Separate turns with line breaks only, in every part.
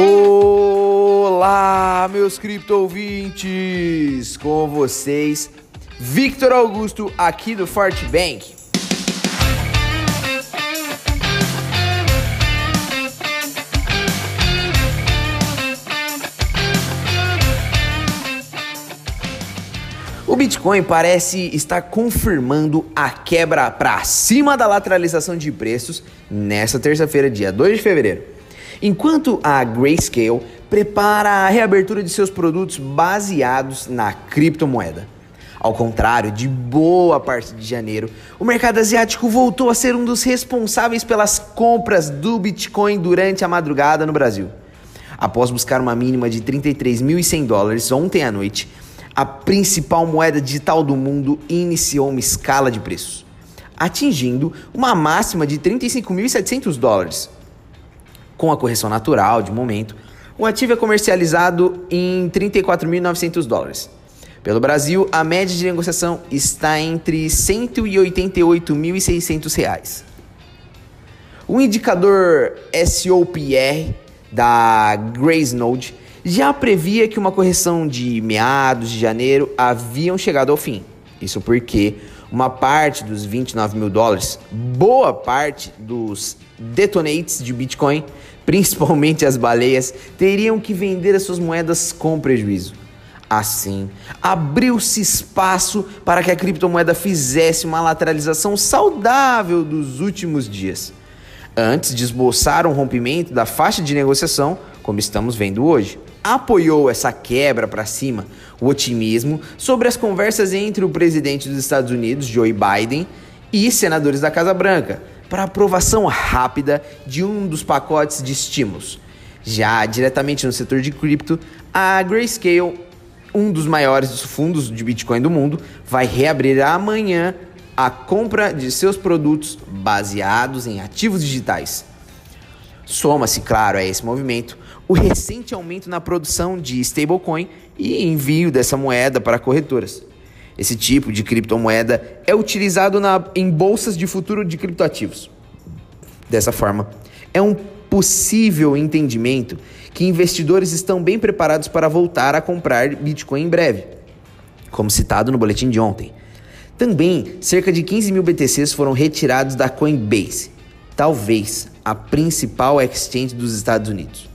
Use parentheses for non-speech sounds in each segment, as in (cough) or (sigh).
Olá, meus cripto ouvintes! Com vocês, Victor Augusto, aqui do Forte Bank. O Bitcoin parece estar confirmando a quebra para cima da lateralização de preços nesta terça-feira, dia 2 de fevereiro enquanto a Grayscale prepara a reabertura de seus produtos baseados na criptomoeda. Ao contrário de boa parte de janeiro, o mercado asiático voltou a ser um dos responsáveis pelas compras do Bitcoin durante a madrugada no Brasil. Após buscar uma mínima de 33.100 dólares ontem à noite, a principal moeda digital do mundo iniciou uma escala de preços, atingindo uma máxima de 35.700 dólares, com a correção natural de momento, o ativo é comercializado em 34.900 dólares. Pelo Brasil, a média de negociação está entre 188.600 reais. O indicador SOPR da Graysnode já previa que uma correção de meados de janeiro haviam chegado ao fim. Isso porque uma parte dos 29 mil dólares, boa parte dos detonates de Bitcoin, (laughs) principalmente as baleias, teriam que vender as suas moedas com prejuízo. Assim, abriu-se espaço para que a criptomoeda fizesse uma lateralização saudável dos últimos dias, antes de esboçar um rompimento da faixa de negociação, como estamos vendo hoje. Apoiou essa quebra para cima o otimismo sobre as conversas entre o presidente dos Estados Unidos, Joe Biden, e senadores da Casa Branca para aprovação rápida de um dos pacotes de estímulos. Já diretamente no setor de cripto, a Grayscale, um dos maiores fundos de Bitcoin do mundo, vai reabrir amanhã a compra de seus produtos baseados em ativos digitais. Soma-se, claro, a esse movimento o recente aumento na produção de stablecoin e envio dessa moeda para corretoras. Esse tipo de criptomoeda é utilizado na, em bolsas de futuro de criptoativos. Dessa forma, é um possível entendimento que investidores estão bem preparados para voltar a comprar Bitcoin em breve, como citado no boletim de ontem. Também, cerca de 15 mil BTCs foram retirados da Coinbase, talvez a principal exchange dos Estados Unidos.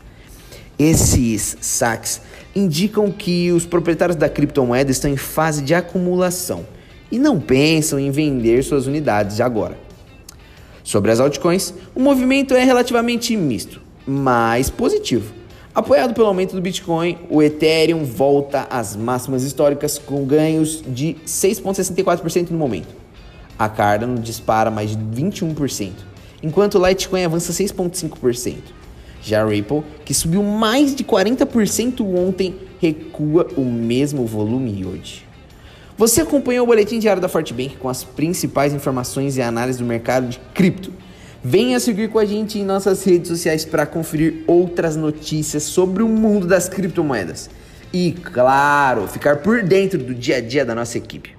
Esses saques indicam que os proprietários da criptomoeda estão em fase de acumulação e não pensam em vender suas unidades agora. Sobre as altcoins, o movimento é relativamente misto, mas positivo. Apoiado pelo aumento do Bitcoin, o Ethereum volta às máximas históricas com ganhos de 6,64% no momento. A Cardano dispara mais de 21%, enquanto o Litecoin avança 6,5%. Já a Ripple, que subiu mais de 40% ontem, recua o mesmo volume hoje. Você acompanhou o boletim diário da Fortbank com as principais informações e análise do mercado de cripto. Venha seguir com a gente em nossas redes sociais para conferir outras notícias sobre o mundo das criptomoedas. E, claro, ficar por dentro do dia a dia da nossa equipe.